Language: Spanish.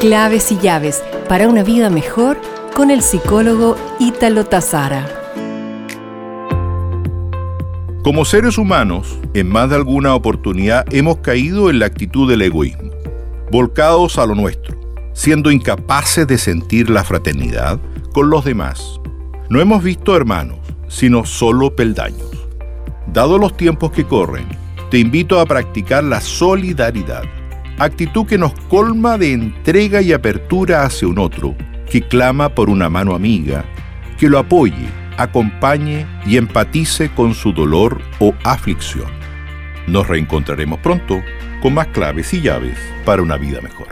Claves y llaves para una vida mejor con el psicólogo Ítalo Tazara. Como seres humanos, en más de alguna oportunidad hemos caído en la actitud del egoísmo, volcados a lo nuestro, siendo incapaces de sentir la fraternidad con los demás. No hemos visto hermanos, sino solo peldaños. Dado los tiempos que corren, te invito a practicar la solidaridad, actitud que nos colma de entrega y apertura hacia un otro, que clama por una mano amiga, que lo apoye, acompañe y empatice con su dolor o aflicción. Nos reencontraremos pronto con más claves y llaves para una vida mejor.